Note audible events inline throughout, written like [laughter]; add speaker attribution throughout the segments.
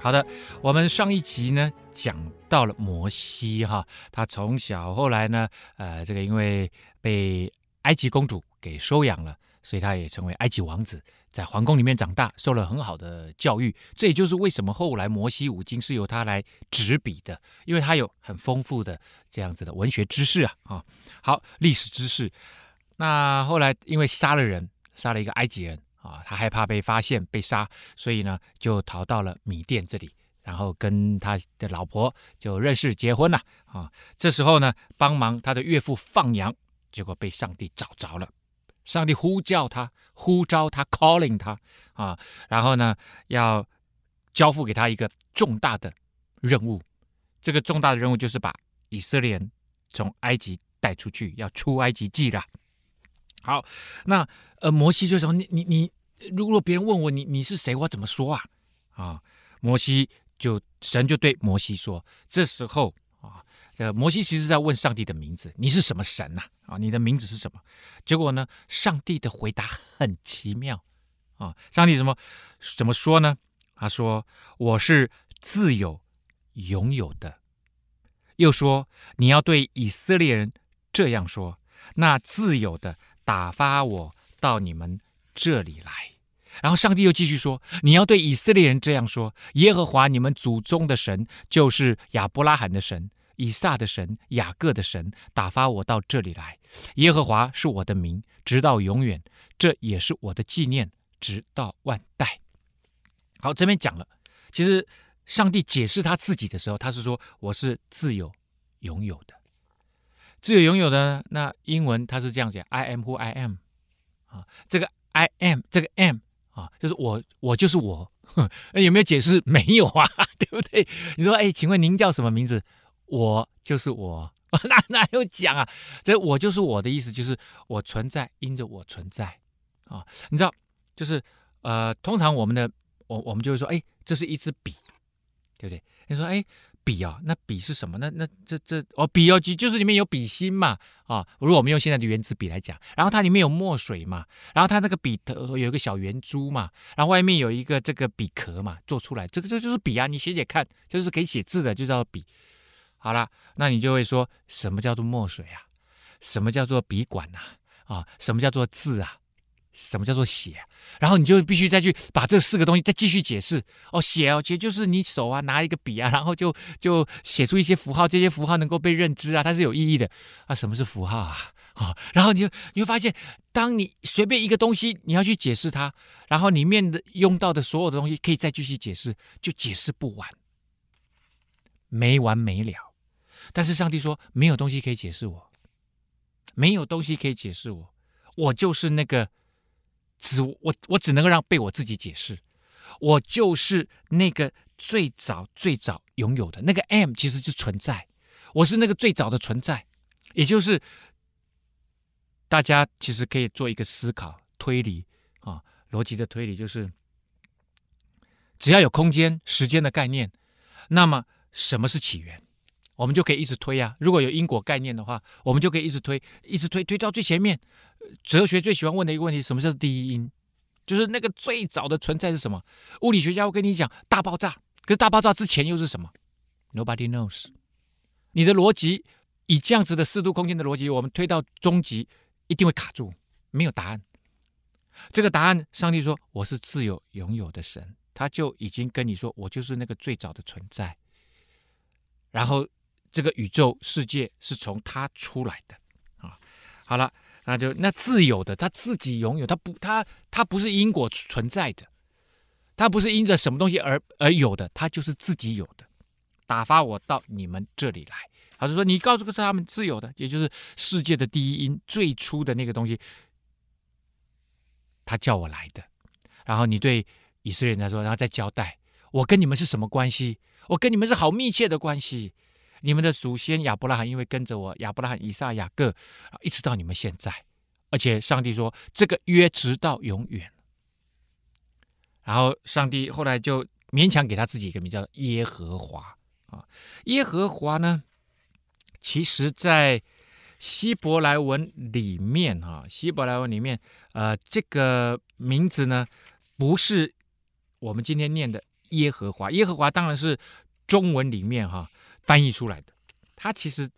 Speaker 1: 好的，我们上一集呢讲到了摩西哈，他从小后来呢，呃，这个因为被埃及公主给收养了，所以他也成为埃及王子，在皇宫里面长大，受了很好的教育。这也就是为什么后来摩西五经是由他来执笔的，因为他有很丰富的这样子的文学知识啊啊，好历史知识。那后来因为杀了人，杀了一个埃及人。啊，他害怕被发现被杀，所以呢就逃到了米甸这里，然后跟他的老婆就认识结婚了。啊，这时候呢帮忙他的岳父放羊，结果被上帝找着了，上帝呼叫他，呼召他，calling 他啊，然后呢要交付给他一个重大的任务，这个重大的任务就是把以色列人从埃及带出去，要出埃及记了。好，那呃摩西就说你你你。你如果别人问我，你你是谁，我怎么说啊？啊，摩西就神就对摩西说，这时候啊，呃摩西其实在问上帝的名字，你是什么神呐？啊，你的名字是什么？结果呢，上帝的回答很奇妙啊，上帝怎么怎么说呢？他说我是自有永有的，又说你要对以色列人这样说，那自有的打发我到你们。这里来，然后上帝又继续说：“你要对以色列人这样说：耶和华你们祖宗的神，就是亚伯拉罕的神、以撒的神、雅各的神，打发我到这里来。耶和华是我的名，直到永远；这也是我的纪念，直到万代。”好，这边讲了，其实上帝解释他自己的时候，他是说：“我是自有永有的，自由拥有的。”那英文它是这样讲：“I am who I am。”啊，这个。I am 这个 am 啊，就是我，我就是我。哼有没有解释？没有啊，[laughs] 对不对？你说，哎，请问您叫什么名字？我就是我。[laughs] 那哪有讲啊？这我就是我的意思，就是我存在，因着我存在啊。你知道，就是呃，通常我们的我我们就会说，哎，这是一支笔，对不对？你说，哎。笔啊，那笔是什么？那那这这哦，笔哦，就是里面有笔芯嘛啊。如果我们用现在的原子笔来讲，然后它里面有墨水嘛，然后它那个笔头有一个小圆珠嘛，然后外面有一个这个笔壳嘛，做出来这个这就是笔啊。你写写看，就是可以写字的，就叫笔。好了，那你就会说什么叫做墨水啊？什么叫做笔管呐？啊，什么叫做字啊？什么叫做写？然后你就必须再去把这四个东西再继续解释哦。写哦，其实就是你手啊拿一个笔啊，[laughs] 然后就就写出一些符号，这些符号能够被认知啊，它是有意义的啊。什么是符号啊？啊、然后你就你会发现，当你随便一个东西你要去解释它，然后里面的用到的所有的东西可以再继续解释，就解释不完，没完没了。但是上帝说，没有东西可以解释我，没有东西可以解释我，我就是那个。只我我只能够让被我自己解释，我就是那个最早最早拥有的那个 M，其实就存在，我是那个最早的存在，也就是大家其实可以做一个思考推理啊，逻辑的推理就是，只要有空间时间的概念，那么什么是起源？我们就可以一直推啊。如果有因果概念的话，我们就可以一直推，一直推，推到最前面。哲学最喜欢问的一个问题：什么叫第一因？就是那个最早的存在是什么？物理学家会跟你讲大爆炸，可是大爆炸之前又是什么？Nobody knows。你的逻辑以这样子的四度空间的逻辑，我们推到终极一定会卡住，没有答案。这个答案，上帝说我是自有拥有的神，他就已经跟你说，我就是那个最早的存在。然后。这个宇宙世界是从他出来的啊，好了，那就那自有的，他自己拥有，他不，他他不是因果存在的，他不是因着什么东西而而有的，他就是自己有的。打发我到你们这里来，他就说你告诉个他们自有的，也就是世界的第一因，最初的那个东西，他叫我来的。然后你对以色列人来说，然后再交代，我跟你们是什么关系？我跟你们是好密切的关系。你们的祖先亚伯拉罕因为跟着我，亚伯拉罕、以撒、雅各，一直到你们现在。而且上帝说这个约直到永远。然后上帝后来就勉强给他自己一个名叫耶和华啊。耶和华呢，其实在希伯来文里面哈，希伯来文里面呃这个名字呢，不是我们今天念的耶和华。耶和华当然是中文里面哈翻译出来的，它其实。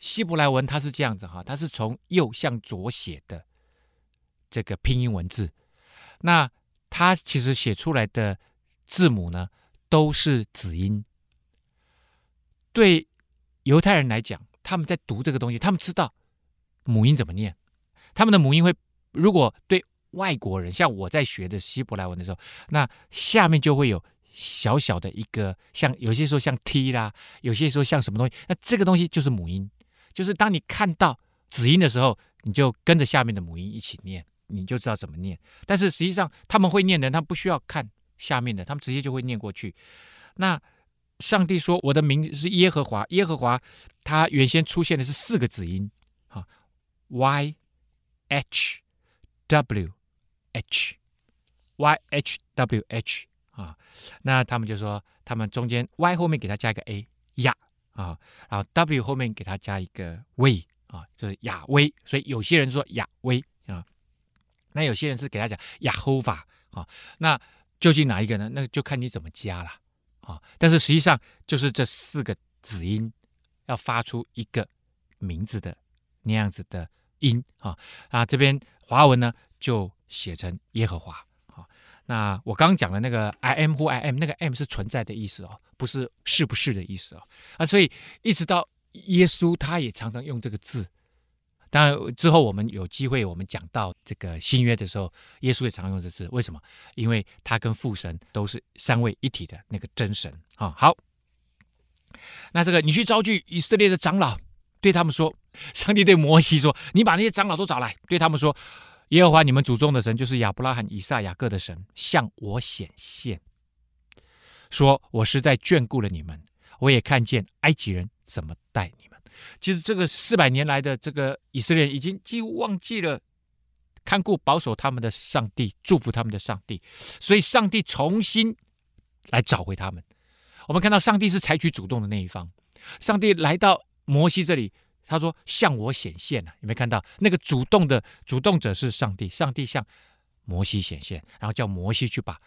Speaker 1: 希伯来文它是这样子哈，它是从右向左写的这个拼音文字。那它其实写出来的字母呢，都是子音。对犹太人来讲，他们在读这个东西，他们知道母音怎么念。他们的母音会，如果对外国人，像我在学的希伯来文的时候，那下面就会有小小的一个，像有些时候像 T 啦，有些时候像什么东西，那这个东西就是母音。就是当你看到子音的时候，你就跟着下面的母音一起念，你就知道怎么念。但是实际上他们会念的，他不需要看下面的，他们直接就会念过去。那上帝说：“我的名是耶和华，耶和华，他原先出现的是四个子音，哈，y h w h y h w h 啊。那他们就说，他们中间 y 后面给他加一个 a 亚。”啊，然后 W 后面给他加一个威啊，就是亚威，所以有些人说亚威啊，那有些人是给他讲亚侯法啊，那究竟哪一个呢？那就看你怎么加了啊。但是实际上就是这四个子音要发出一个名字的那样子的音啊啊，这边华文呢就写成耶和华。那我刚刚讲的那个 I am who I am，那个 M 是存在的意思哦，不是是不是的意思哦。啊，所以一直到耶稣，他也常常用这个字。当然之后我们有机会，我们讲到这个新约的时候，耶稣也常用这个字。为什么？因为他跟父神都是三位一体的那个真神啊。好，那这个你去招聚以色列的长老，对他们说，上帝对摩西说，你把那些长老都找来，对他们说。耶和华你们祖宗的神，就是亚伯拉罕、以撒、雅各的神，向我显现，说：“我实在眷顾了你们，我也看见埃及人怎么待你们。”其实，这个四百年来的这个以色列已经几乎忘记了看顾保守他们的上帝，祝福他们的上帝，所以上帝重新来找回他们。我们看到上帝是采取主动的那一方，上帝来到摩西这里。他说：“向我显现了，有没有看到那个主动的主动者是上帝？上帝向摩西显现，然后叫摩西去把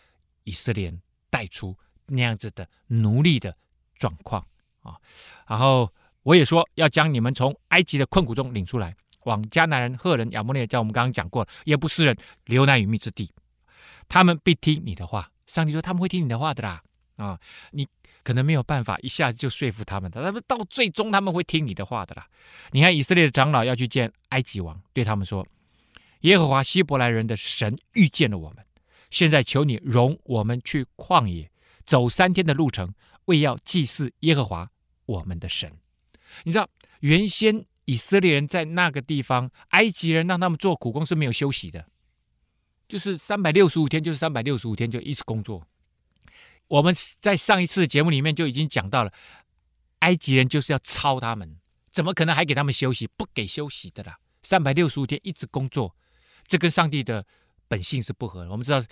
Speaker 1: 以色列人带出那样子的奴隶的状况啊。然后我也说要将你们从埃及的困苦中领出来，往迦南人、赫人、亚摩利，叫我们刚刚讲过了，耶布斯人流奶与密之地，他们必听你的话。上帝说他们会听你的话的啦啊，你。”可能没有办法一下子就说服他们的，他们到最终他们会听你的话的啦。你看以色列的长老要去见埃及王，对他们说：“耶和华希伯来人的神遇见了我们，现在求你容我们去旷野走三天的路程，为要祭祀耶和华我们的神。”你知道原先以色列人在那个地方，埃及人让他们做苦工是没有休息的，就是三百六十五天，就是三百六十五天就一直工作。我们在上一次节目里面就已经讲到了，埃及人就是要操他们，怎么可能还给他们休息？不给休息的啦，三百六十五天一直工作，这跟上帝的本性是不合的。我们知道，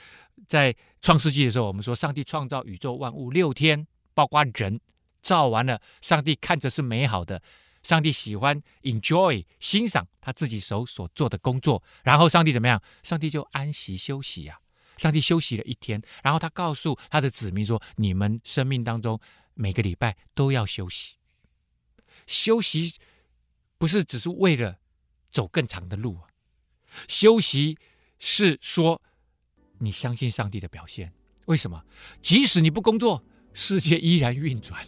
Speaker 1: 在创世纪的时候，我们说上帝创造宇宙万物六天，包括人造完了，上帝看着是美好的，上帝喜欢 enjoy 欣赏他自己手所做的工作，然后上帝怎么样？上帝就安息休息呀、啊。上帝休息了一天，然后他告诉他的子民说：“你们生命当中每个礼拜都要休息。休息不是只是为了走更长的路啊，休息是说你相信上帝的表现。为什么？即使你不工作，世界依然运转。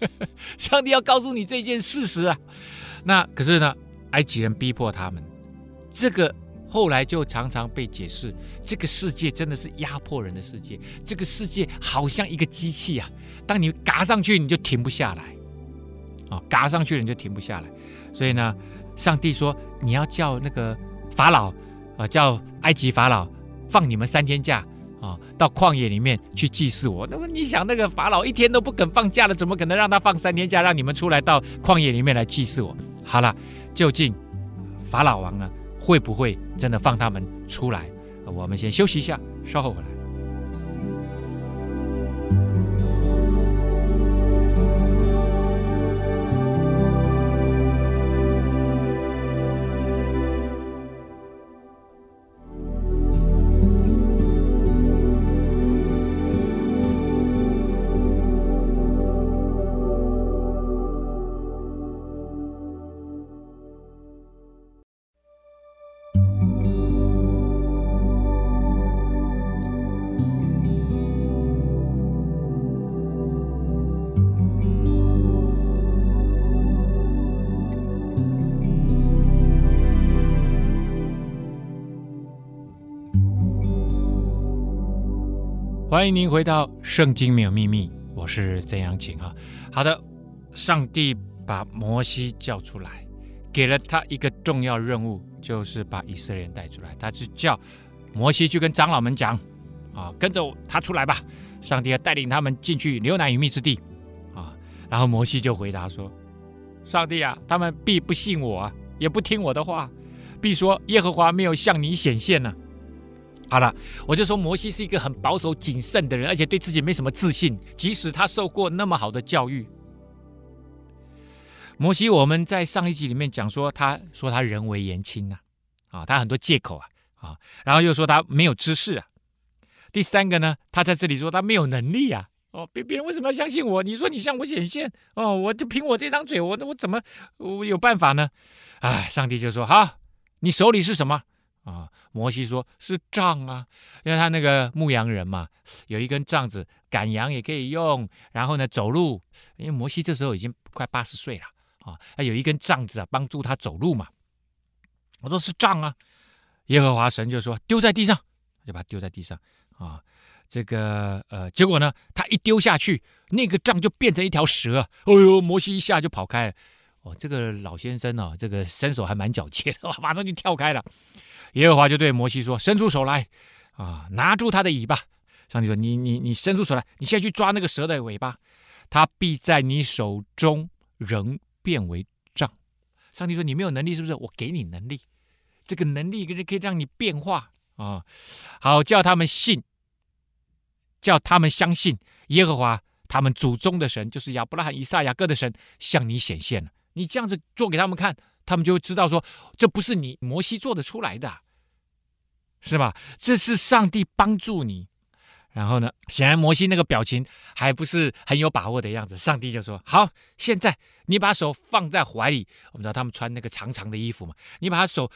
Speaker 1: [laughs] 上帝要告诉你这件事实啊。那可是呢，埃及人逼迫他们，这个。”后来就常常被解释，这个世界真的是压迫人的世界。这个世界好像一个机器啊，当你嘎上去，你就停不下来，啊，嘎上去你就停不下来。所以呢，上帝说你要叫那个法老啊，叫埃及法老放你们三天假啊，到旷野里面去祭祀我。那么你想，那个法老一天都不肯放假了，怎么可能让他放三天假，让你们出来到旷野里面来祭祀我？好了，究竟法老王呢，会不会真的放他们出来？我们先休息一下，稍后回来。欢迎您回到《圣经没有秘密》，我是曾阳晴啊。好的，上帝把摩西叫出来，给了他一个重要任务，就是把以色列人带出来。他就叫摩西去跟长老们讲啊，跟着他出来吧。上帝要带领他们进去流奶与蜜之地啊。然后摩西就回答说：“上帝啊，他们必不信我，也不听我的话，必说耶和华没有向你显现呢、”好了，我就说摩西是一个很保守谨慎的人，而且对自己没什么自信。即使他受过那么好的教育，摩西我们在上一集里面讲说，他说他人微言轻呐，啊，他很多借口啊，啊，然后又说他没有知识啊。第三个呢，他在这里说他没有能力啊，哦，别别人为什么要相信我？你说你向我显现，哦，我就凭我这张嘴，我我怎么我有办法呢？哎，上帝就说好，你手里是什么？啊，摩西说是杖啊，因为他那个牧羊人嘛，有一根杖子赶羊也可以用，然后呢走路，因为摩西这时候已经快八十岁了啊，他有一根杖子啊帮助他走路嘛。我说是杖啊，耶和华神就说丢在地上，就把它丢在地上啊。这个呃，结果呢，他一丢下去，那个杖就变成一条蛇，哎呦，摩西一下就跑开了。哦，这个老先生啊，这个身手还蛮矫健的，[laughs] 马上就跳开了。耶和华就对摩西说：“伸出手来，啊，拿住他的尾巴。”上帝说：“你你你伸出手来，你现在去抓那个蛇的尾巴，它必在你手中仍变为杖。”上帝说：“你没有能力是不是？我给你能力，这个能力可以可以让你变化啊，好叫他们信，叫他们相信耶和华他们祖宗的神，就是亚伯拉罕、以撒、雅各的神，向你显现了。你这样子做给他们看。”他们就会知道说，这不是你摩西做得出来的，是吧？这是上帝帮助你。然后呢，显然摩西那个表情还不是很有把握的样子。上帝就说：“好，现在你把手放在怀里。我们知道他们穿那个长长的衣服嘛，你把手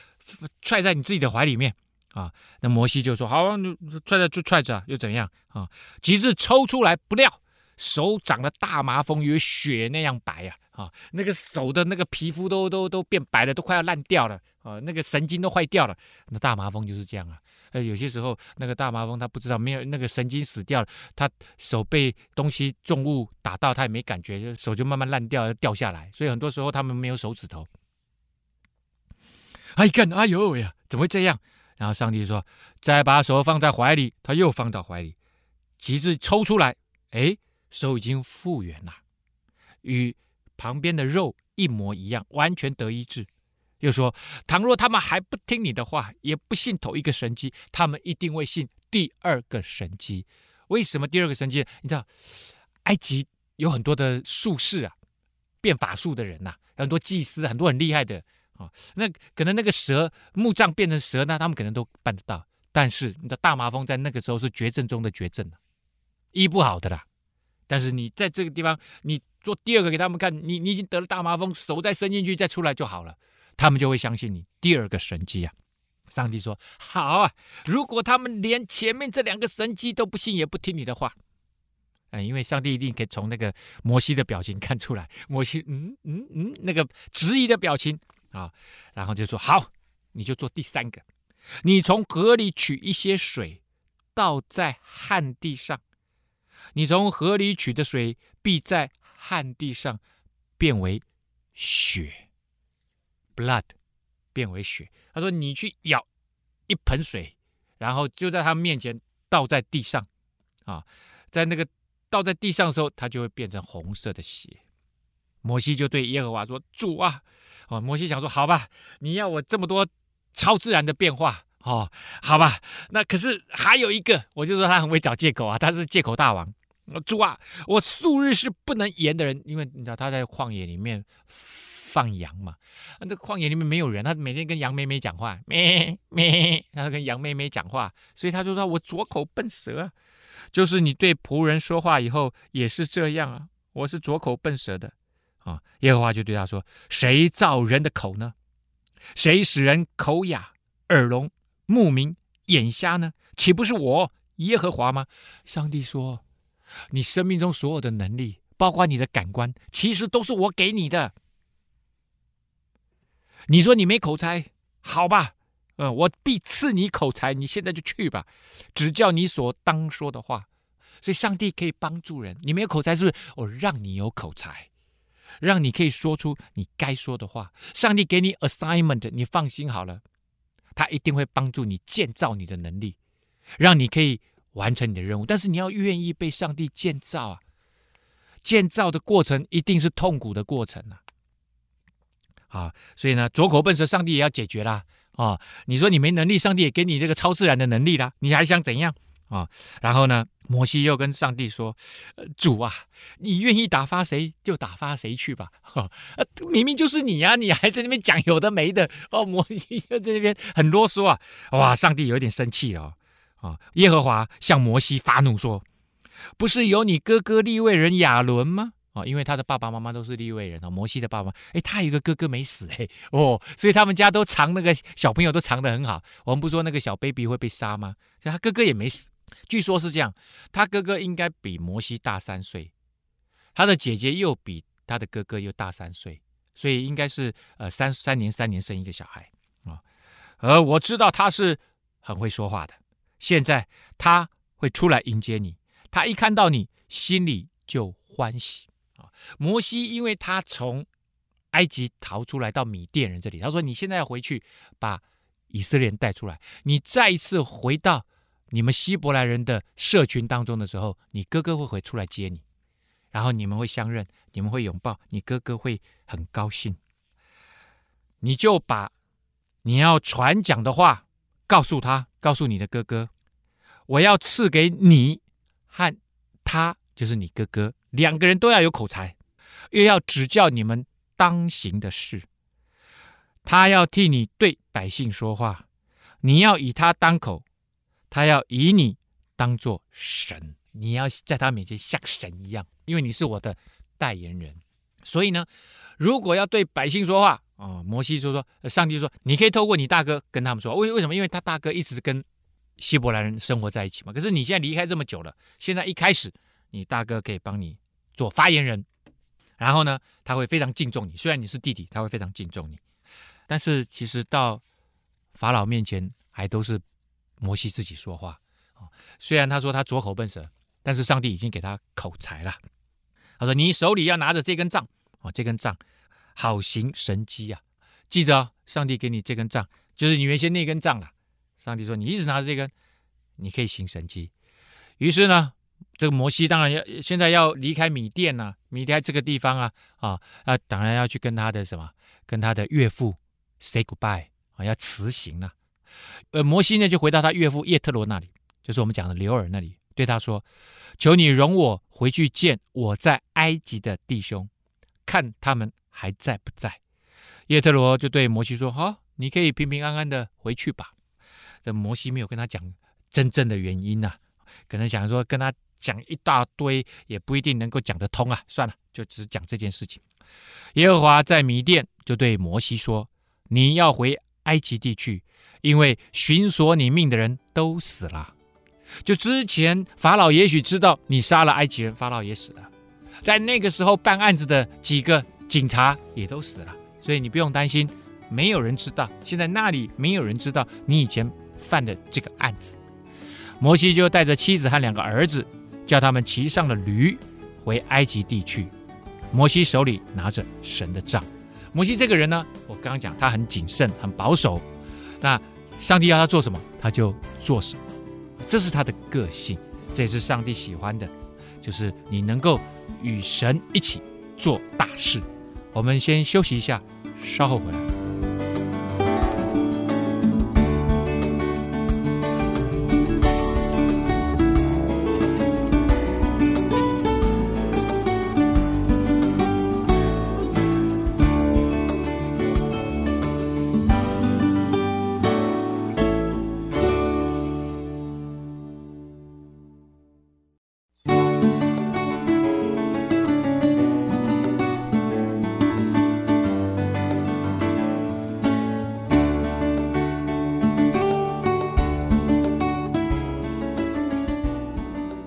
Speaker 1: 揣在你自己的怀里面啊。”那摩西就说：“好，你揣着就揣着，又怎样啊？”几次抽出来，不料手长了大麻风，与雪那样白呀。啊，啊那个手的那个皮肤都都都变白了，都快要烂掉了啊！那个神经都坏掉了。那大麻风就是这样啊。呃，有些时候那个大麻风他不知道，没有那个神经死掉了，他手被东西重物打到，他也没感觉，手就慢慢烂掉掉下来。所以很多时候他们没有手指头。哎干，哎呦呀，怎么会这样？然后上帝说：“再把手放在怀里。”他又放到怀里，旗帜抽出来，哎，手已经复原了，与。旁边的肉一模一样，完全得医治。又说，倘若他们还不听你的话，也不信头一个神迹，他们一定会信第二个神迹。为什么第二个神迹？你知道，埃及有很多的术士啊，变法术的人呐、啊，很多祭司，很多很厉害的啊、哦。那可能那个蛇墓葬变成蛇呢，他们可能都办得到。但是你的大麻风在那个时候是绝症中的绝症了，医不好的啦。但是你在这个地方，你。做第二个给他们看，你你已经得了大麻风，手再伸进去再出来就好了，他们就会相信你第二个神迹啊！上帝说好啊，如果他们连前面这两个神迹都不信，也不听你的话，嗯，因为上帝一定可以从那个摩西的表情看出来，摩西嗯嗯嗯那个质疑的表情。啊，然后就说好，你就做第三个，你从河里取一些水，倒在旱地上，你从河里取的水必在。旱地上变为血，blood 变为血。他说：“你去舀一盆水，然后就在他面前倒在地上，啊，在那个倒在地上的时候，它就会变成红色的血。摩西就对耶和华说：“主啊，哦，摩西想说，好吧，你要我这么多超自然的变化，哦，好吧，那可是还有一个，我就说他很会找借口啊，他是借口大王。主啊，我素日是不能言的人，因为你知道他在旷野里面。”放羊嘛，那旷野里面没有人，他每天跟羊妹妹讲话，咩咩，他跟羊妹妹讲话，所以他就说：“我拙口笨舌，就是你对仆人说话以后也是这样啊，我是拙口笨舌的啊。”耶和华就对他说：“谁造人的口呢？谁使人口哑、耳聋、目明、眼瞎呢？岂不是我耶和华吗？”上帝说：“你生命中所有的能力，包括你的感官，其实都是我给你的。”你说你没口才，好吧，嗯，我必赐你口才。你现在就去吧，只叫你所当说的话。所以上帝可以帮助人。你没有口才，是不是？我让你有口才，让你可以说出你该说的话。上帝给你 assignment，你放心好了，他一定会帮助你建造你的能力，让你可以完成你的任务。但是你要愿意被上帝建造啊！建造的过程一定是痛苦的过程啊！啊，所以呢，拙口笨舌，上帝也要解决啦。啊，你说你没能力，上帝也给你这个超自然的能力啦，你还想怎样啊？然后呢，摩西又跟上帝说：“主啊，你愿意打发谁就打发谁去吧。啊，明明就是你呀，你还在那边讲有的没的。哦，摩西又在那边很啰嗦啊。哇，上帝有点生气了。啊，耶和华向摩西发怒说：不是有你哥哥利未人亚伦吗？”啊，因为他的爸爸妈妈都是利未人哦，摩西的爸爸，哎，他有个哥哥没死哎，哦，所以他们家都藏那个小朋友都藏得很好。我们不说那个小 baby 会被杀吗？所以他哥哥也没死，据说是这样。他哥哥应该比摩西大三岁，他的姐姐又比他的哥哥又大三岁，所以应该是呃三三年三年生一个小孩啊。而我知道他是很会说话的，现在他会出来迎接你，他一看到你，心里就欢喜。摩西，因为他从埃及逃出来到米甸人这里，他说：“你现在要回去把以色列人带出来，你再一次回到你们希伯来人的社群当中的时候，你哥哥会回出来接你，然后你们会相认，你们会拥抱，你哥哥会很高兴。你就把你要传讲的话告诉他，告诉你的哥哥，我要赐给你和他，就是你哥哥。”两个人都要有口才，又要指教你们当行的事。他要替你对百姓说话，你要以他当口，他要以你当做神。你要在他面前像神一样，因为你是我的代言人。所以呢，如果要对百姓说话、哦，摩西说说，上帝说，你可以透过你大哥跟他们说。为为什么？因为他大哥一直跟希伯来人生活在一起嘛。可是你现在离开这么久了，现在一开始，你大哥可以帮你。做发言人，然后呢，他会非常敬重你。虽然你是弟弟，他会非常敬重你。但是其实到法老面前，还都是摩西自己说话啊。虽然他说他拙口笨舌，但是上帝已经给他口才了。他说：“你手里要拿着这根杖啊，这根杖好行神机啊！记着哦，上帝给你这根杖，就是你原先那根杖了。上帝说，你一直拿着这根，你可以行神迹。于是呢。”这个摩西当然要现在要离开米甸呐、啊，离开这个地方啊啊啊！当然要去跟他的什么，跟他的岳父 say goodbye 啊，要辞行了。呃，摩西呢就回到他岳父叶特罗那里，就是我们讲的刘尔那里，对他说：“求你容我回去见我在埃及的弟兄，看他们还在不在。”叶特罗就对摩西说：“好、你可以平平安安的回去吧。”这摩西没有跟他讲真正的原因、啊，可能想说跟他。讲一大堆也不一定能够讲得通啊！算了，就只讲这件事情。耶和华在米甸就对摩西说：“你要回埃及地去，因为寻索你命的人都死了。就之前法老也许知道你杀了埃及人，法老也死了。在那个时候办案子的几个警察也都死了，所以你不用担心，没有人知道。现在那里没有人知道你以前犯的这个案子。”摩西就带着妻子和两个儿子。叫他们骑上了驴，回埃及地去。摩西手里拿着神的杖。摩西这个人呢，我刚刚讲他很谨慎、很保守。那上帝要他做什么，他就做什么。这是他的个性，这也是上帝喜欢的，就是你能够与神一起做大事。我们先休息一下，稍后回来。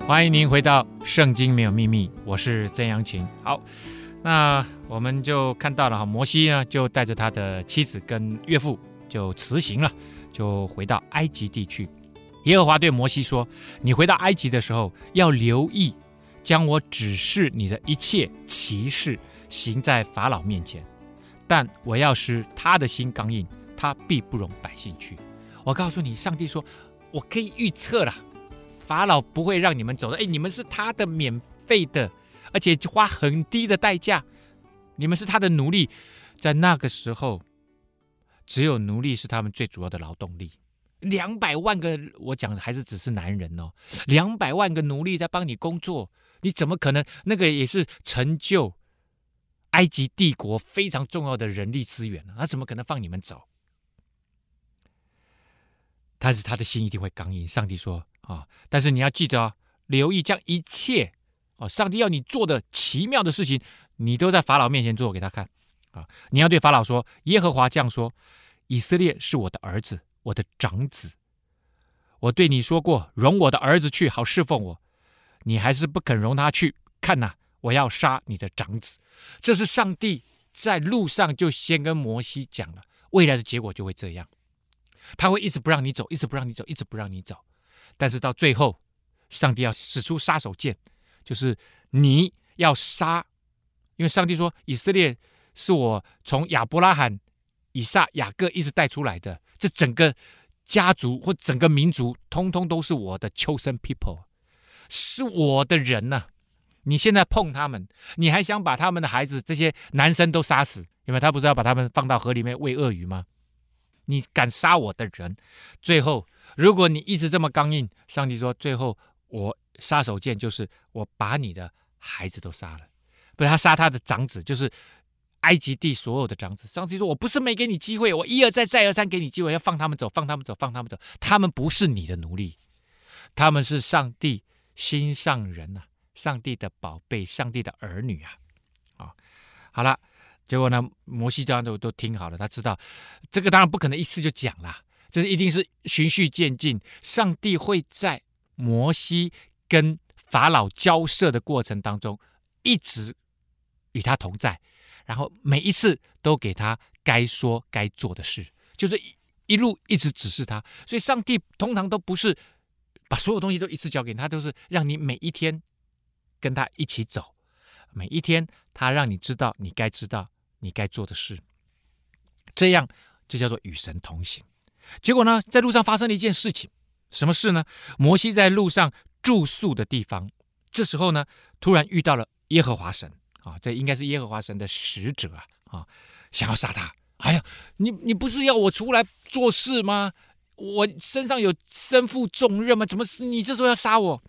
Speaker 1: 欢迎您回到《圣经没有秘密》，我是曾阳晴。好，那我们就看到了哈，摩西呢就带着他的妻子跟岳父就辞行了，就回到埃及地区。耶和华对摩西说：“你回到埃及的时候，要留意将我指示你的一切奇事行在法老面前，但我要使他的心刚硬，他必不容百姓去。”我告诉你，上帝说：“我可以预测了。”法老不会让你们走的，哎，你们是他的免费的，而且花很低的代价，你们是他的奴隶，在那个时候，只有奴隶是他们最主要的劳动力。两百万个，我讲的还是只是男人哦，两百万个奴隶在帮你工作，你怎么可能？那个也是成就埃及帝国非常重要的人力资源，他怎么可能放你们走？但是他的心一定会刚硬。上帝说。啊！但是你要记得哦，留意将一切哦，上帝要你做的奇妙的事情，你都在法老面前做给他看啊！你要对法老说：“耶和华这样说：以色列是我的儿子，我的长子。我对你说过，容我的儿子去，好侍奉我。你还是不肯容他去。看呐，我要杀你的长子。”这是上帝在路上就先跟摩西讲了，未来的结果就会这样。他会一直不让你走，一直不让你走，一直不让你走。但是到最后，上帝要使出杀手锏，就是你要杀，因为上帝说以色列是我从亚伯拉罕、以撒、雅各一直带出来的，这整个家族或整个民族，通通都是我的 chosen people，是我的人呐、你现在碰他们，你还想把他们的孩子这些男生都杀死？因为他不是要把他们放到河里面喂鳄鱼吗？你敢杀我的人，最后。如果你一直这么刚硬，上帝说，最后我杀手锏就是我把你的孩子都杀了，不是他杀他的长子，就是埃及地所有的长子。上帝说，我不是没给你机会，我一而再再而三给你机会，要放他们走，放他们走，放他们走。他们不是你的奴隶，他们是上帝心上人呐、上帝的宝贝，上帝的儿女啊！啊、好了，结果呢，摩西这样都都听好了，他知道这个当然不可能一次就讲了。这是一定是循序渐进，上帝会在摩西跟法老交涉的过程当中，一直与他同在，然后每一次都给他该说该做的事，就是一路一直指示他。所以，上帝通常都不是把所有东西都一次交给，他都是让你每一天跟他一起走，每一天他让你知道你该知道你该做的事，这样这叫做与神同行。结果呢，在路上发生了一件事情，什么事呢？摩西在路上住宿的地方，这时候呢，突然遇到了耶和华神啊，这应该是耶和华神的使者啊，啊，想要杀他。哎呀，你你不是要我出来做事吗？我身上有身负重任吗？怎么你这时候要杀我？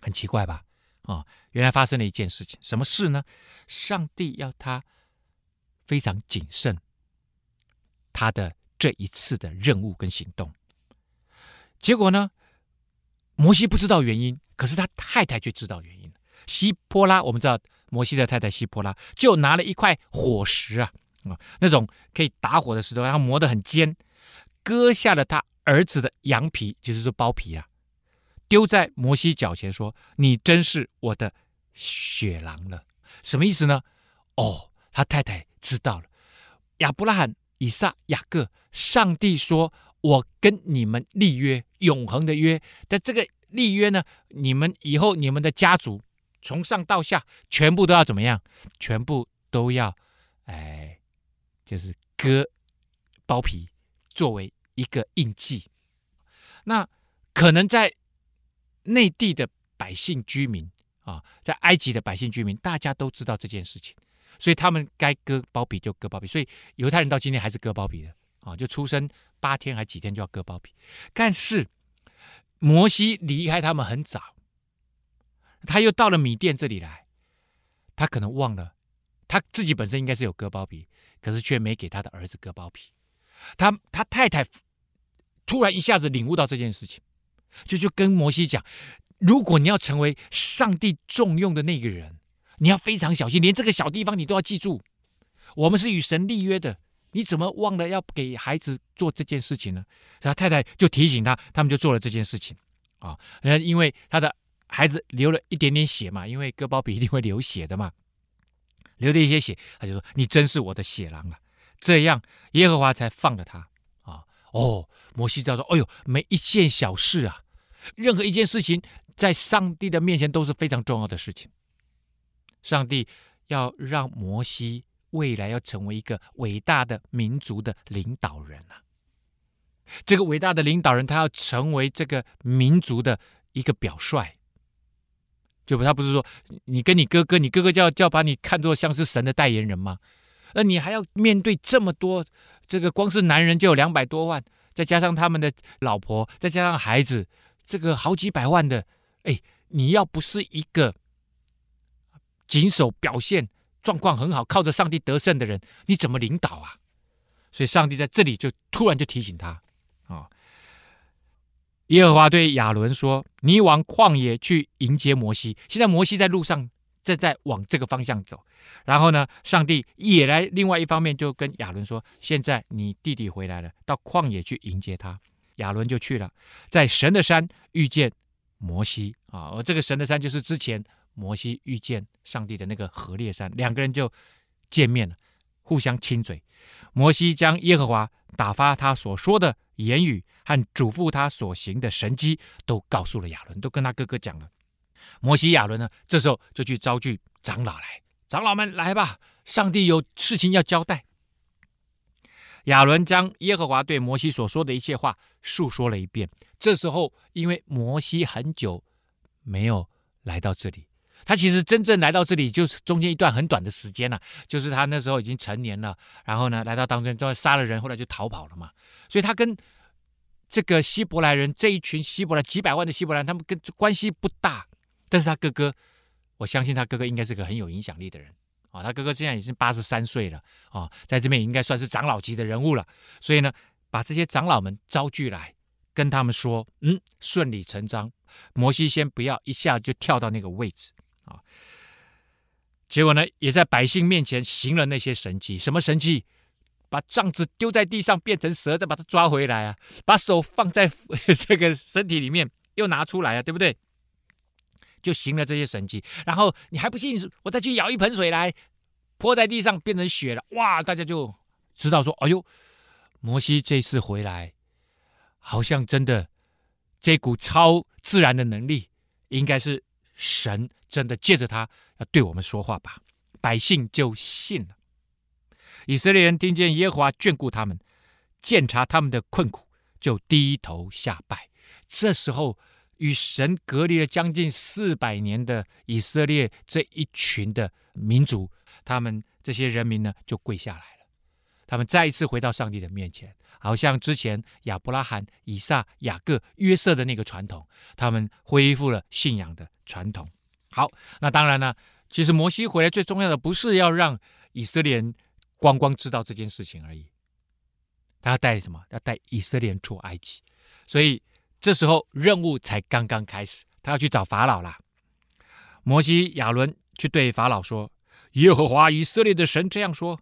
Speaker 1: 很奇怪吧？啊，原来发生了一件事情，什么事呢？上帝要他非常谨慎，他的。这一次的任务跟行动，结果呢，摩西不知道原因，可是他太太却知道原因。西波拉，我们知道摩西的太太西波拉就拿了一块火石啊，啊，那种可以打火的石头，然后磨得很尖，割下了他儿子的羊皮，就是说包皮啊，丢在摩西脚前，说：“你真是我的血狼了。”什么意思呢？哦，他太太知道了，亚伯拉罕。以撒、雅各，上帝说：“我跟你们立约，永恒的约。但这个立约呢，你们以后你们的家族从上到下，全部都要怎么样？全部都要，哎，就是割包皮，作为一个印记。那可能在内地的百姓居民啊，在埃及的百姓居民，大家都知道这件事情，所以他们该割包皮就割包皮。所以犹太人到今天还是割包皮的啊，就出生八天还几天就要割包皮。但是摩西离开他们很早，他又到了米甸这里来，他可能忘了，他自己本身应该是有割包皮，可是却没给他的儿子割包皮。他他太太突然一下子领悟到这件事情，就就跟摩西讲：如果你要成为上帝重用的那个人，你要非常小心，连这个小地方你都要记住。我们是与神立约的，你怎么忘了要给孩子做这件事情呢？他太太就提醒他，他们就做了这件事情啊。那因为他的孩子流了一点点血嘛，因为割包皮一定会流血的嘛，流了一些血，他就说：“你真是我的血狼啊！”这样，耶和华才放了他啊！哦，摩西知道说：“哎呦，每一件小事啊，任何一件事情，在上帝的面前都是非常重要的事情。上帝要让摩西未来要成为一个伟大的民族的领导人啊！这个伟大的领导人，他要成为这个民族的一个表率。就他不是说你跟你哥哥，你哥哥就要就要把你看作像是神的代言人吗？”那你还要面对这么多，这个光是男人就有两百多万，再加上他们的老婆，再加上孩子，这个好几百万的，哎，你要不是一个谨守表现、状况很好、靠着上帝得胜的人，你怎么领导啊？所以上帝在这里就突然就提醒他啊、耶和华对亚伦说：“你往旷野去迎接摩西。”现在摩西在路上。正在往这个方向走，然后呢，上帝也来另外一方面就跟亚伦说：“现在你弟弟回来了，到旷野去迎接他。”亚伦就去了，在神的山遇见摩西啊，而这个神的山就是之前摩西遇见上帝的那个何烈山，两个人就见面了，互相亲嘴。摩西将耶和华打发他所说的言语和嘱咐他所行的神迹都告诉了亚伦，都跟他哥哥讲了。摩西亚伦呢，这时候就去招聚长老来，长老们来吧，上帝有事情要交代。亚伦将耶和华对摩西所说的一切话述说了一遍。这时候，因为摩西很久没有来到这里，他其实真正来到这里就是中间一段很短的时间了，就是他那时候已经成年了，然后呢，来到当中就杀了人，后来就逃跑了嘛。所以他跟这个希伯来人这一群希伯来几百万的希伯来，他们跟关系不大。但是他哥哥，我相信他哥哥应该是个很有影响力的人啊。他哥哥现在已经八十三岁了啊，在这边也应该算是长老级的人物了。所以呢，把这些长老们招聚来，跟他们说：“嗯，顺理成章，摩西先不要一下就跳到那个位置啊。”结果呢，也在百姓面前行了那些神迹。什么神迹？把杖子丢在地上变成蛇，再把它抓回来啊！把手放在 [laughs] 这个身体里面又拿出来啊，对不对？就行了这些神迹，然后你还不信，我再去舀一盆水来泼在地上，变成血了。哇！大家就知道说，哎呦，摩西这次回来，好像真的这股超自然的能力，应该是神真的借着他要对我们说话吧。百姓就信了。以色列人听见耶和华眷顾他们，鉴察他们的困苦，就低头下拜。这时候。与神隔离了将近四百年的以色列这一群的民族，他们这些人民呢，就跪下来了。他们再一次回到上帝的面前，好像之前亚伯拉罕、以撒、雅各、约瑟的那个传统，他们恢复了信仰的传统。好，那当然呢，其实摩西回来最重要的不是要让以色列人光光知道这件事情而已，他要带什么？要带以色列人出埃及，所以。这时候任务才刚刚开始，他要去找法老啦。摩西、亚伦去对法老说：“耶和华以色列的神这样说：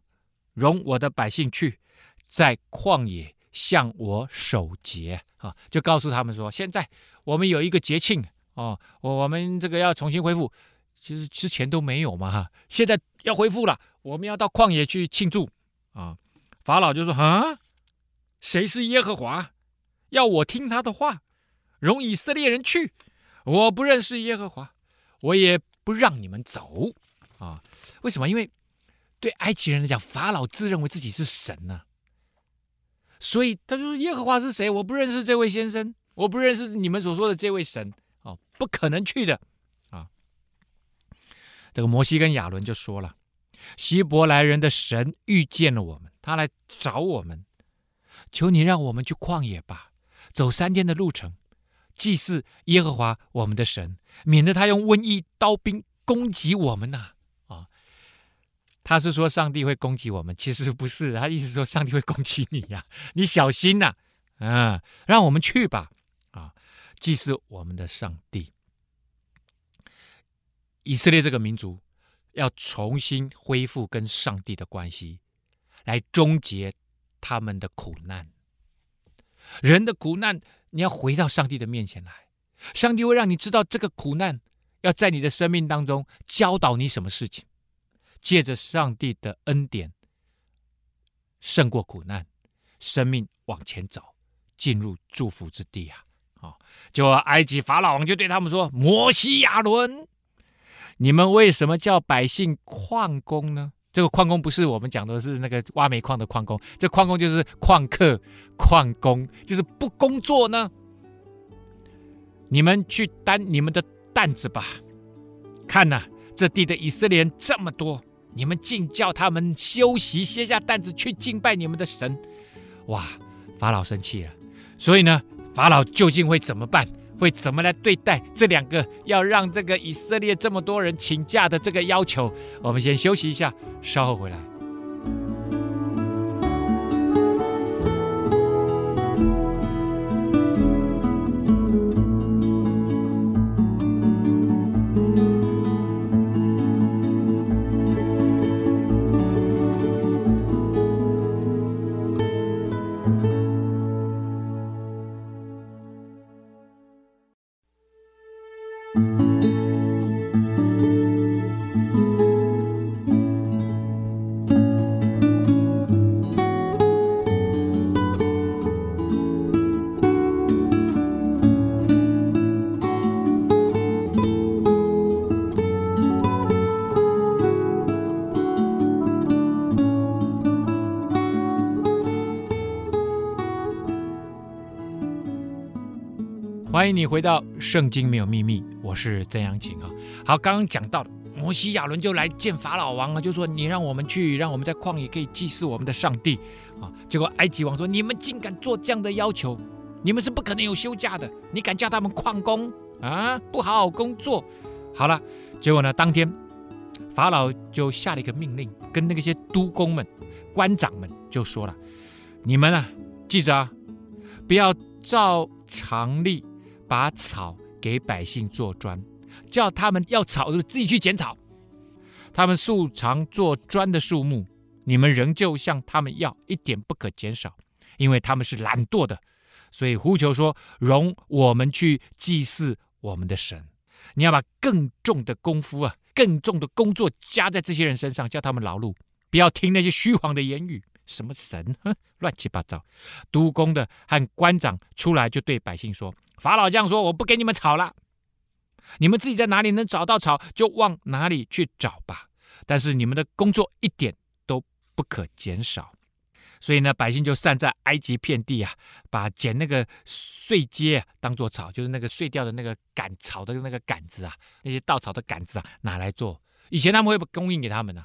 Speaker 1: 容我的百姓去，在旷野向我守节啊！”就告诉他们说：“现在我们有一个节庆哦，我我们这个要重新恢复，其实之前都没有嘛哈，现在要恢复了，我们要到旷野去庆祝啊！”法老就说：“啊，谁是耶和华？要我听他的话？”容以色列人去，我不认识耶和华，我也不让你们走啊！为什么？因为对埃及人来讲，法老自认为自己是神呢、所以他就说：“耶和华是谁？我不认识这位先生我不认识你们所说的这位神哦，不可能去的啊。这个摩西跟亚伦就说了，希伯来人的神遇见了我们，他来找我们，求你让我们去旷野吧，走三天的路程，祭祀耶和华我们的神，免得他用瘟疫、刀兵攻击我们呐、啊。他是说上帝会攻击我们，其实不是，他意思说上帝会攻击你呀、你小心呐、嗯，让我们去吧，啊，祭祀我们的上帝。以色列这个民族要重新恢复跟上帝的关系，来终结他们的苦难。人的苦难，你要回到上帝的面前来，上帝会让你知道这个苦难要在你的生命当中教导你什么事情。借着上帝的恩典，胜过苦难，生命往前走，进入祝福之地啊！啊，就埃及法老王就对他们说：“摩西亚伦，你们为什么叫百姓旷工呢？这个旷工不是我们讲的是那个挖煤矿的矿工，这矿工就是旷课、旷工，就是不工作呢。你们去担你们的担子吧。看呐、这地的以色列人这么多。”你们竟叫他们休息，卸下担子去敬拜你们的神，哇！法老生气了，所以呢，法老究竟会怎么办？会怎么来对待这两个要让这个以色列这么多人请假的这个要求？我们先休息一下，稍后回来。你回到《圣经》，没有秘密。我是曾阳晴啊。好，刚刚讲到摩西亚伦就来见法老王啊，就说你让我们去，让我们在旷野可以祭祀我们的上帝啊。结果埃及王说：“你们竟敢做这样的要求，你们是不可能有休假的。你敢叫他们旷工啊？不好好工作。”好了，结果呢，当天法老就下了一个命令，跟那些督工们、官长们就说了：“你们啊，记着啊，不要照常例。”把草给百姓做砖，叫他们要草就自己去捡草。他们素常做砖的数目，你们仍旧向他们要，一点不可减少，因为他们是懒惰的。所以呼求说：“容我们去祭祀我们的神。”你要把更重的功夫啊，更重的工作加在这些人身上，叫他们劳碌，不要听那些虚谎的言语。什么神？哼，乱七八糟！督工的和官长出来就对百姓说。法老这样说：“我不给你们草了，你们自己在哪里能找到草，就往哪里去找吧。但是你们的工作一点都不可减少。所以呢，百姓就散在埃及遍地啊，把捡那个碎秸当做草，就是那个碎掉的那个杆草的那个杆子啊，那些稻草的杆子啊，拿来做。以前他们会供应给他们呢、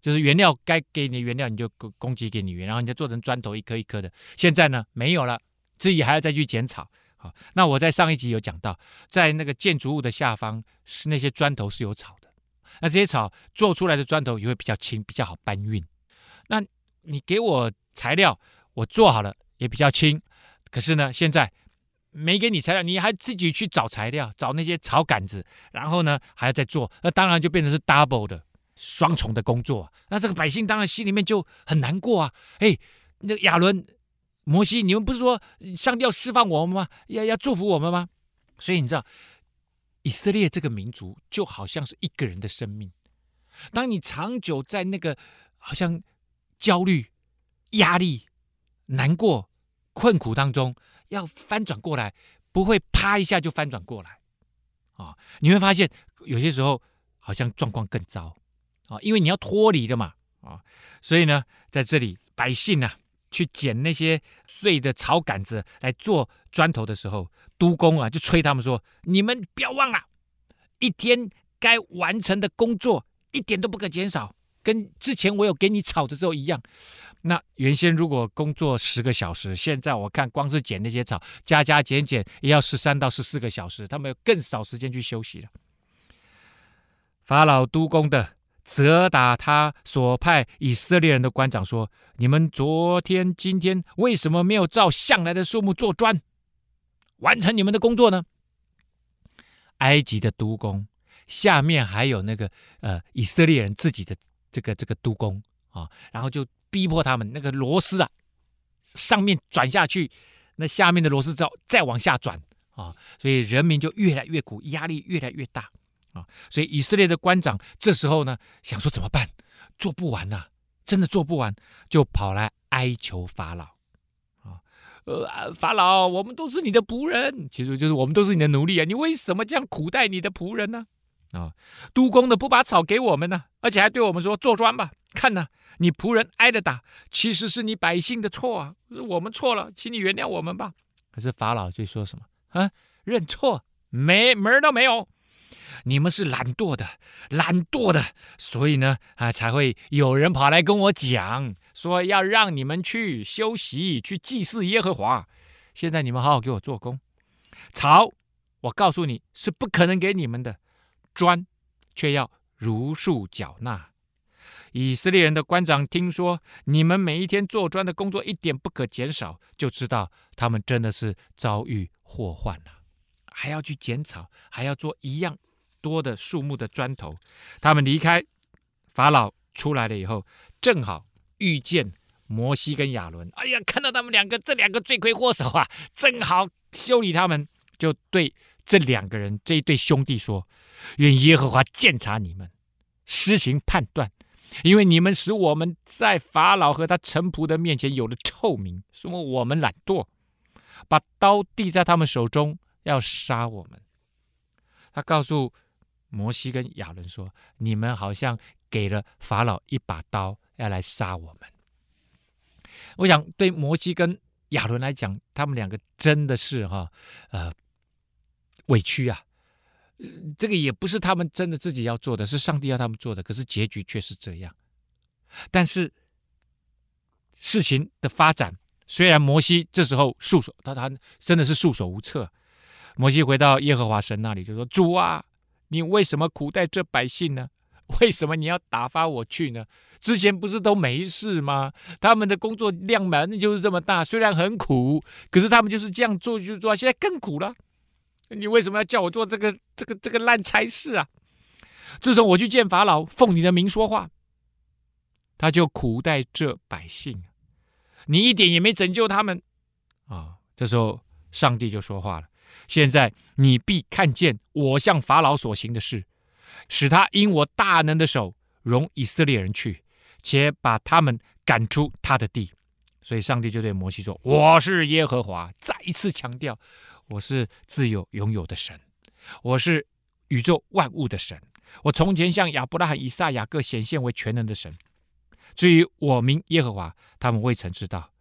Speaker 1: 就是原料该给你原料，你就供给给你，然后你就做成砖头一颗一颗的。现在呢，没有了，自己还要再去捡草。”好，那我在上一集有讲到，在那个建筑物的下方是那些砖头是有草的，那这些草做出来的砖头也会比较轻，比较好搬运。那你给我材料，我做好了也比较轻。可是呢，现在没给你材料，你还自己去找材料，找那些草杆子，然后呢还要再做，那当然就变成是 double 的双重的工作。那这个百姓当然心里面就很难过啊。哎，那个亚伦。摩西，你们不是说上帝要释放我们吗？要要祝福我们吗？所以你知道，以色列这个民族就好像是一个人的生命。当你长久在那个好像焦虑、压力、难过、困苦当中，要翻转过来，不会啪一下就翻转过来啊！你会发现有些时候好像状况更糟啊，因为你要脱离了嘛啊！所以呢，在这里百姓呢、啊。去捡那些碎的草杆子来做砖头的时候，督工啊就催他们说：“你们不要忘了，一天该完成的工作一点都不可减少，跟之前我有给你草的时候一样。那原先如果工作十个小时，现在我看光是捡那些草，加加减减也要十三到十四个小时，他们有更少时间去休息了。”法老督工的。责打他所派以色列人的官长说：“你们昨天、今天为什么没有照向来的数目做砖，完成你们的工作呢？”埃及的督工下面还有那个呃以色列人自己的这个这个督工啊，然后就逼迫他们那个螺丝啊，上面转下去，那下面的螺丝再再往下转啊，所以人民就越来越苦，压力越来越大。啊，所以以色列的官长这时候呢，想说怎么办？做不完呐、真的做不完，就跑来哀求法老。啊，呃，法老，我们都是你的仆人，其实就是我们都是你的奴隶啊，你为什么这样苦待你的仆人呢？啊，督工的不把草给我们呢，而且还对我们说做砖吧。看呐，你仆人挨着打，其实是你百姓的错啊，我们错了，请你原谅我们吧。可是法老就说什么啊？认错？没门都没有。你们是懒惰的，懒惰的，所以呢，啊，才会有人跑来跟我讲，说要让你们去休息，去祭祀耶和华。现在你们好好给我做工，草，我告诉你是不可能给你们的，砖却要如数缴纳。以色列人的官长听说你们每一天做砖的工作一点不可减少，就知道他们真的是遭遇祸患了，还要去剪草，还要做一样。多的树木的砖头，他们离开法老出来了以后，正好遇见摩西跟亚伦。哎呀，看到他们两个，这两个罪魁祸首啊，正好修理他们，就对这两个人这一对兄弟说：“愿耶和华鉴察你们，施行判断，因为你们使我们在法老和他臣仆的面前有了臭名，说我们懒惰，把刀递在他们手中，要杀我们。”他告诉。摩西跟亚伦说：“你们好像给了法老一把刀，要来杀我们。”我想，对摩西跟亚伦来讲，他们两个真的是哈呃委屈啊。这个也不是他们真的自己要做的，是上帝要他们做的。可是结局却是这样。但是事情的发展，虽然摩西这时候束手，他他真的是束手无策。摩西回到耶和华神那里，就说：“主啊！”你为什么苦待这百姓呢？[laughs] 为什么你要打发我去呢？之前不是都没事吗？他们的工作量本来就是这么大，虽然很苦，可是他们就是这样做就做，现在更苦了。你为什么要叫我做这个这个这个烂差事啊？自从我去见法老，奉你的名说话，他就苦待这百姓，你一点也没拯救他们啊！这时候上帝就说话了。现在你必看见我向法老所行的事，使他因我大能的手容以色列人去，且把他们赶出他的地。所以上帝就对摩西说：“我是耶和华。”再一次强调，我是自有拥有的神，我是宇宙万物的神。我从前向亚伯拉罕、以撒、雅各显现为全能的神。至于我名耶和华，他们未曾知道。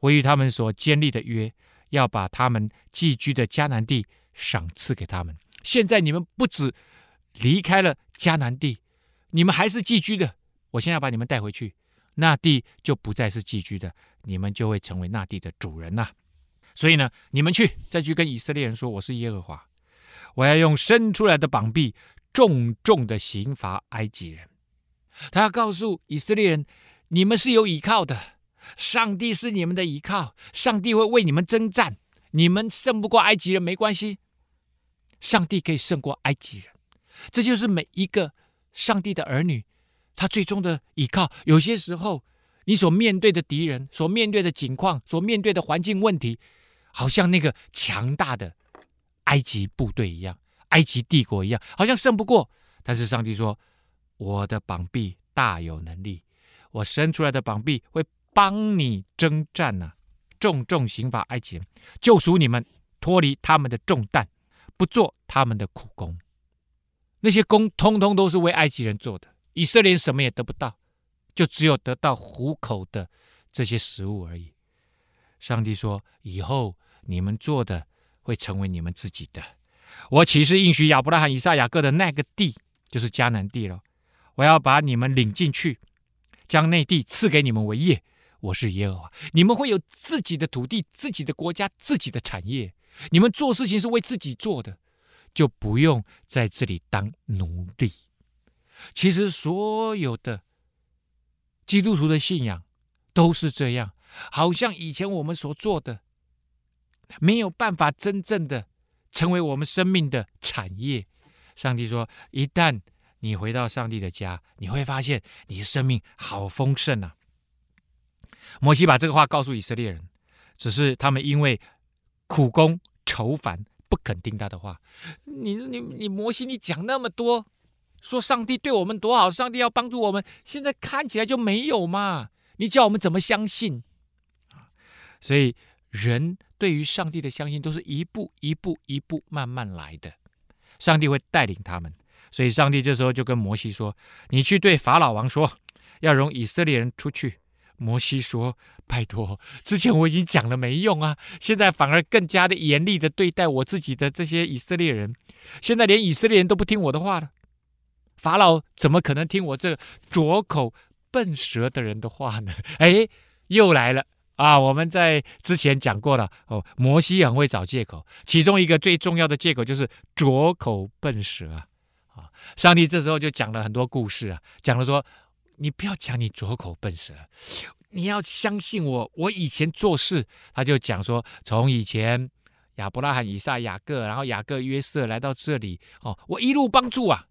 Speaker 1: 我与他们所建立的约。要把他们寄居的迦南地赏赐给他们。现在你们不止离开了迦南地，你们还是寄居的。我现在要把你们带回去，那地就不再是寄居的，你们就会成为那地的主人呐。所以呢，你们去再去跟以色列人说：“我是耶和华，我要用伸出来的膀臂重重的刑罚埃及人。”他要告诉以色列人：“你们是有依靠的。”上帝是你们的依靠，上帝会为你们征战。你们胜不过埃及人没关系，上帝可以胜过埃及人。这就是每一个上帝的儿女，他最终的依靠。有些时候，你所面对的敌人、所面对的境况、所面对的环境问题，好像那个强大的埃及部队一样，埃及帝国一样，好像胜不过。但是上帝说：“我的膀臂大有能力，我伸出来的膀臂会。”帮你征战呐、啊，重重刑罚埃及人，救赎你们脱离他们的重担，不做他们的苦工。那些工通通都是为埃及人做的，以色列人什么也得不到，就只有得到糊口的这些食物而已。上帝说：以后你们做的会成为你们自己的。我岂是应许亚伯拉罕、以撒、雅各的那个地，就是迦南地了。我要把你们领进去，将那地赐给你们为业。我是耶和华，你们会有自己的土地、自己的国家、自己的产业。你们做事情是为自己做的，就不用在这里当奴隶。其实所有的基督徒的信仰都是这样，好像以前我们所做的没有办法真正的成为我们生命的产业。上帝说，一旦你回到上帝的家，你会发现你的生命好丰盛啊！摩西把这个话告诉以色列人，只是他们因为苦功愁烦，不肯听他的话。你你你，摩西，你讲那么多，说上帝对我们多好，上帝要帮助我们，现在看起来就没有嘛？你叫我们怎么相信？所以人对于上帝的相信，都是一步一步一步慢慢来的。上帝会带领他们。所以，上帝这时候就跟摩西说：“你去对法老王说，要容以色列人出去。”摩西说：“拜托，之前我已经讲了没用啊，现在反而更加的严厉的对待我自己的这些以色列人。现在连以色列人都不听我的话了，法老怎么可能听我这拙口笨舌的人的话呢？” [laughs] 哎，又来了啊！我们在之前讲过了哦，摩西很会找借口，其中一个最重要的借口就是拙口笨舌啊。上帝这时候就讲了很多故事啊，讲了说，你不要讲你拙口笨舌，你要相信我，我以前做事，他就讲说，从以前亚伯拉罕、以撒、雅各，然后雅各、约瑟来到这里，哦，我一路帮助啊，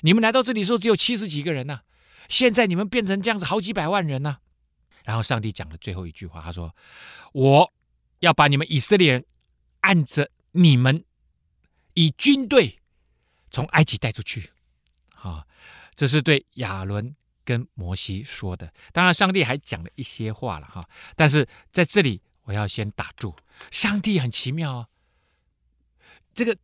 Speaker 1: 你们来到这里的时候只有七十几个人呐、现在你们变成这样子，好几百万人呐、然后上帝讲了最后一句话，他说，我要把你们以色列人按着你们以军队。从埃及带出去，啊，这是对亚伦跟摩西说的。当然，上帝还讲了一些话了哈。但是在这里，我要先打住。上帝很奇妙哦。这个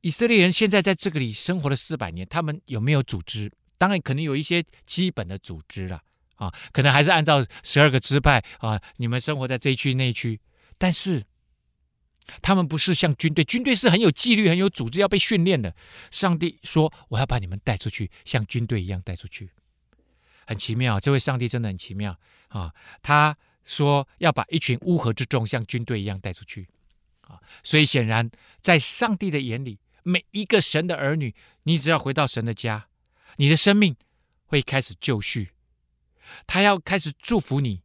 Speaker 1: 以色列人现在在这个里生活了四百年，他们有没有组织？当然，可能有一些基本的组织了啊，可能还是按照十二个支派啊，你们生活在这一区那一区，但是。他们不是像军队，军队是很有纪律、很有组织，要被训练的。上帝说：“我要把你们带出去，像军队一样带出去。”很奇妙，这位上帝真的很奇妙啊！他说要把一群乌合之众像军队一样带出去啊！所以显然，在上帝的眼里，每一个神的儿女，你只要回到神的家，你的生命会开始就绪，他要开始祝福你，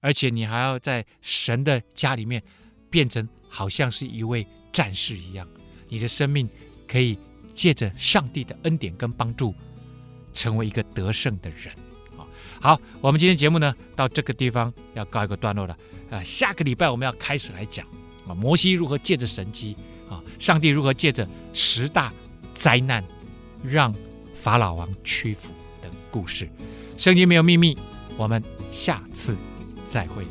Speaker 1: 而且你还要在神的家里面变成。好像是一位战士一样，你的生命可以借着上帝的恩典跟帮助，成为一个得胜的人。好，我们今天节目呢，到这个地方要告一个段落了。啊，下个礼拜我们要开始来讲啊，摩西如何借着神机啊，上帝如何借着十大灾难让法老王屈服的故事。圣经没有秘密，我们下次再会。